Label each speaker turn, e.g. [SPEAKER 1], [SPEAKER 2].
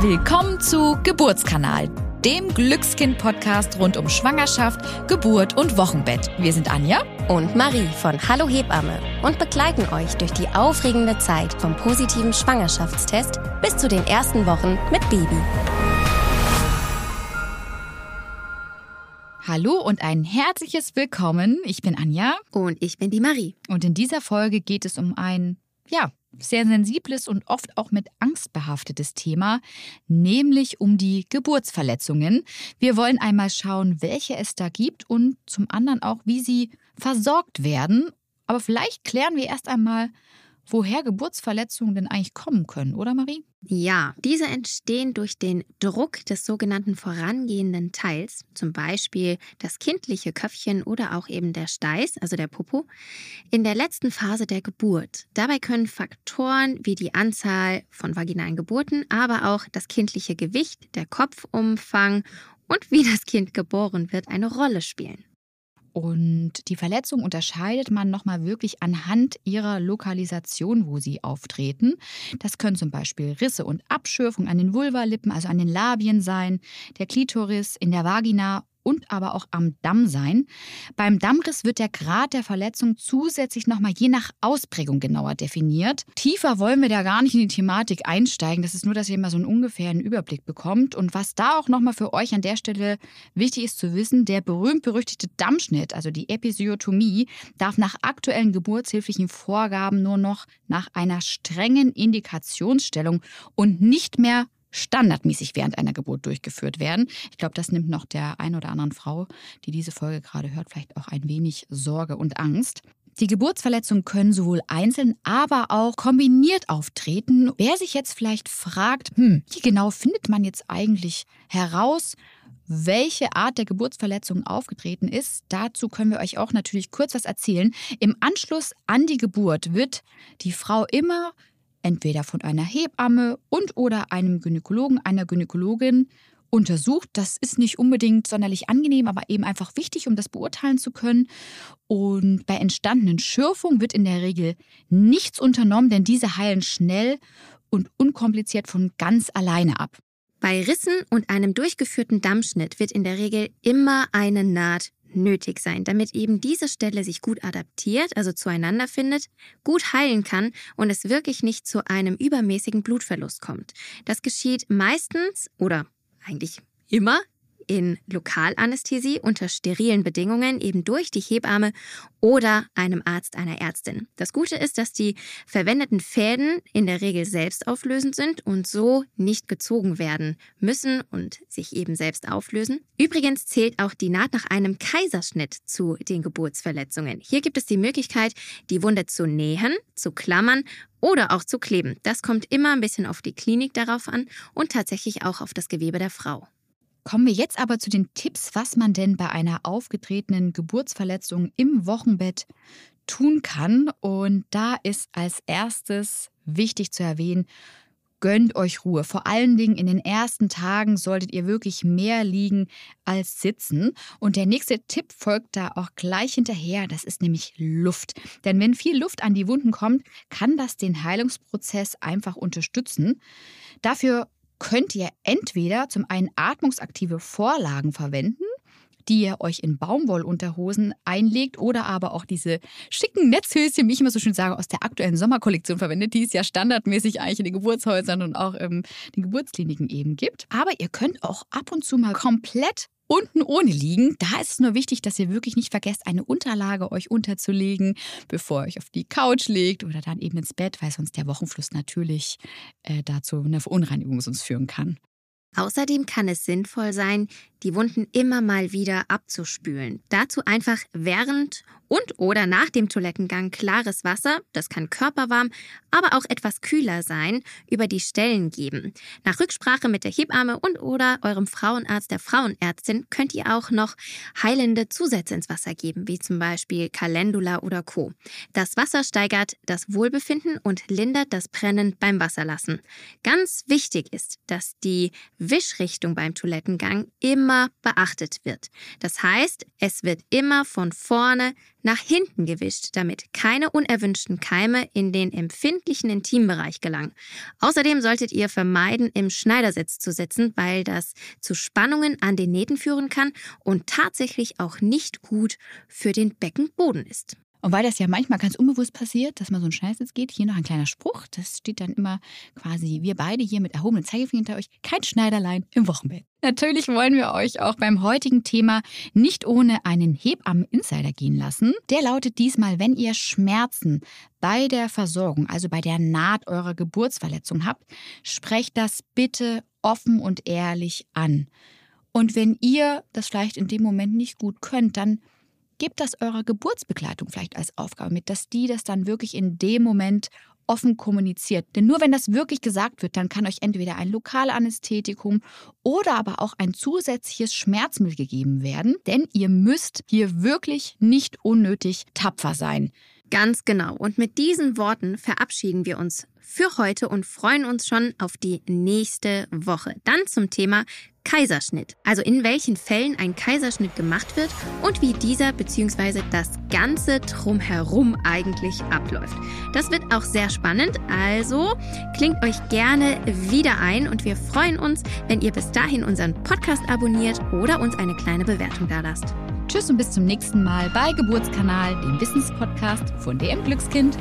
[SPEAKER 1] Willkommen zu Geburtskanal, dem Glückskind-Podcast rund um Schwangerschaft, Geburt und Wochenbett. Wir sind Anja
[SPEAKER 2] und Marie von Hallo Hebamme und begleiten euch durch die aufregende Zeit vom positiven Schwangerschaftstest bis zu den ersten Wochen mit Baby.
[SPEAKER 1] Hallo und ein herzliches Willkommen. Ich bin Anja.
[SPEAKER 2] Und ich bin die Marie.
[SPEAKER 1] Und in dieser Folge geht es um ein, ja, sehr sensibles und oft auch mit Angst behaftetes Thema, nämlich um die Geburtsverletzungen. Wir wollen einmal schauen, welche es da gibt und zum anderen auch, wie sie versorgt werden. Aber vielleicht klären wir erst einmal, woher Geburtsverletzungen denn eigentlich kommen können, oder Marie?
[SPEAKER 2] Ja, diese entstehen durch den Druck des sogenannten vorangehenden Teils, zum Beispiel das kindliche Köpfchen oder auch eben der Steiß, also der Popo, in der letzten Phase der Geburt. Dabei können Faktoren wie die Anzahl von vaginalen Geburten, aber auch das kindliche Gewicht, der Kopfumfang und wie das Kind geboren wird, eine Rolle spielen.
[SPEAKER 1] Und die Verletzung unterscheidet man nochmal wirklich anhand ihrer Lokalisation, wo sie auftreten. Das können zum Beispiel Risse und Abschürfungen an den Vulvalippen, also an den Labien sein, der Klitoris, in der Vagina und aber auch am Damm sein. Beim Dammriss wird der Grad der Verletzung zusätzlich nochmal je nach Ausprägung genauer definiert. Tiefer wollen wir da gar nicht in die Thematik einsteigen. Das ist nur, dass ihr mal so einen ungefähren Überblick bekommt. Und was da auch nochmal für euch an der Stelle wichtig ist zu wissen, der berühmt-berüchtigte Dammschnitt, also die Episiotomie, darf nach aktuellen geburtshilflichen Vorgaben nur noch nach einer strengen Indikationsstellung und nicht mehr standardmäßig während einer Geburt durchgeführt werden. Ich glaube, das nimmt noch der ein oder anderen Frau, die diese Folge gerade hört, vielleicht auch ein wenig Sorge und Angst. Die Geburtsverletzungen können sowohl einzeln, aber auch kombiniert auftreten. Wer sich jetzt vielleicht fragt, hm, wie genau findet man jetzt eigentlich heraus, welche Art der Geburtsverletzung aufgetreten ist. Dazu können wir euch auch natürlich kurz was erzählen. Im Anschluss an die Geburt wird die Frau immer entweder von einer Hebamme und oder einem Gynäkologen, einer Gynäkologin untersucht. Das ist nicht unbedingt sonderlich angenehm, aber eben einfach wichtig, um das beurteilen zu können. Und bei entstandenen Schürfungen wird in der Regel nichts unternommen, denn diese heilen schnell und unkompliziert von ganz alleine ab.
[SPEAKER 2] Bei Rissen und einem durchgeführten Dammschnitt wird in der Regel immer eine Naht nötig sein, damit eben diese Stelle sich gut adaptiert, also zueinander findet, gut heilen kann und es wirklich nicht zu einem übermäßigen Blutverlust kommt. Das geschieht meistens oder eigentlich immer in Lokalanästhesie unter sterilen Bedingungen eben durch die Hebamme oder einem Arzt, einer Ärztin. Das Gute ist, dass die verwendeten Fäden in der Regel selbstauflösend sind und so nicht gezogen werden müssen und sich eben selbst auflösen. Übrigens zählt auch die Naht nach einem Kaiserschnitt zu den Geburtsverletzungen. Hier gibt es die Möglichkeit, die Wunde zu nähen, zu klammern oder auch zu kleben. Das kommt immer ein bisschen auf die Klinik darauf an und tatsächlich auch auf das Gewebe der Frau.
[SPEAKER 1] Kommen wir jetzt aber zu den Tipps, was man denn bei einer aufgetretenen Geburtsverletzung im Wochenbett tun kann. Und da ist als erstes wichtig zu erwähnen, gönnt euch Ruhe. Vor allen Dingen in den ersten Tagen solltet ihr wirklich mehr liegen als sitzen. Und der nächste Tipp folgt da auch gleich hinterher. Das ist nämlich Luft. Denn wenn viel Luft an die Wunden kommt, kann das den Heilungsprozess einfach unterstützen. Dafür könnt ihr entweder zum einen atmungsaktive Vorlagen verwenden, die ihr euch in Baumwollunterhosen einlegt oder aber auch diese schicken Netzhöschen, wie ich immer so schön sage, aus der aktuellen Sommerkollektion verwendet, die es ja standardmäßig eigentlich in den Geburtshäusern und auch in den Geburtskliniken eben gibt. Aber ihr könnt auch ab und zu mal komplett unten ohne liegen. Da ist es nur wichtig, dass ihr wirklich nicht vergesst, eine Unterlage euch unterzulegen, bevor ihr euch auf die Couch legt oder dann eben ins Bett, weil sonst der Wochenfluss natürlich äh, dazu eine Verunreinigung sonst führen kann.
[SPEAKER 2] Außerdem kann es sinnvoll sein, die Wunden immer mal wieder abzuspülen. Dazu einfach während und oder nach dem Toilettengang klares Wasser, das kann körperwarm, aber auch etwas kühler sein, über die Stellen geben. Nach Rücksprache mit der Hebamme und oder eurem Frauenarzt, der Frauenärztin, könnt ihr auch noch heilende Zusätze ins Wasser geben, wie zum Beispiel Calendula oder Co. Das Wasser steigert das Wohlbefinden und lindert das Brennen beim Wasserlassen. Ganz wichtig ist, dass die Wischrichtung beim Toilettengang immer immer beachtet wird. Das heißt, es wird immer von vorne nach hinten gewischt, damit keine unerwünschten Keime in den empfindlichen Intimbereich gelangen. Außerdem solltet ihr vermeiden, im Schneidersitz zu sitzen, weil das zu Spannungen an den Nähten führen kann und tatsächlich auch nicht gut für den Beckenboden ist.
[SPEAKER 1] Und weil das ja manchmal ganz unbewusst passiert, dass man so einen Schnellsitz geht, hier noch ein kleiner Spruch, das steht dann immer quasi, wir beide hier mit erhobenen Zeigefinger hinter euch, kein Schneiderlein im Wochenbett. Natürlich wollen wir euch auch beim heutigen Thema nicht ohne einen Hebammen-Insider gehen lassen. Der lautet diesmal, wenn ihr Schmerzen bei der Versorgung, also bei der Naht eurer Geburtsverletzung habt, sprecht das bitte offen und ehrlich an. Und wenn ihr das vielleicht in dem Moment nicht gut könnt, dann gebt das eurer Geburtsbegleitung vielleicht als Aufgabe mit, dass die das dann wirklich in dem Moment offen kommuniziert. Denn nur wenn das wirklich gesagt wird, dann kann euch entweder ein Lokalanästhetikum oder aber auch ein zusätzliches Schmerzmittel gegeben werden. Denn ihr müsst hier wirklich nicht unnötig tapfer sein.
[SPEAKER 2] Ganz genau. Und mit diesen Worten verabschieden wir uns für heute und freuen uns schon auf die nächste Woche. Dann zum Thema Kaiserschnitt. Also in welchen Fällen ein Kaiserschnitt gemacht wird und wie dieser bzw. das ganze drumherum eigentlich abläuft. Das wird auch sehr spannend, also klingt euch gerne wieder ein und wir freuen uns, wenn ihr bis dahin unseren Podcast abonniert oder uns eine kleine Bewertung da lasst.
[SPEAKER 1] Tschüss und bis zum nächsten Mal bei Geburtskanal, dem Wissenspodcast von DM Glückskind.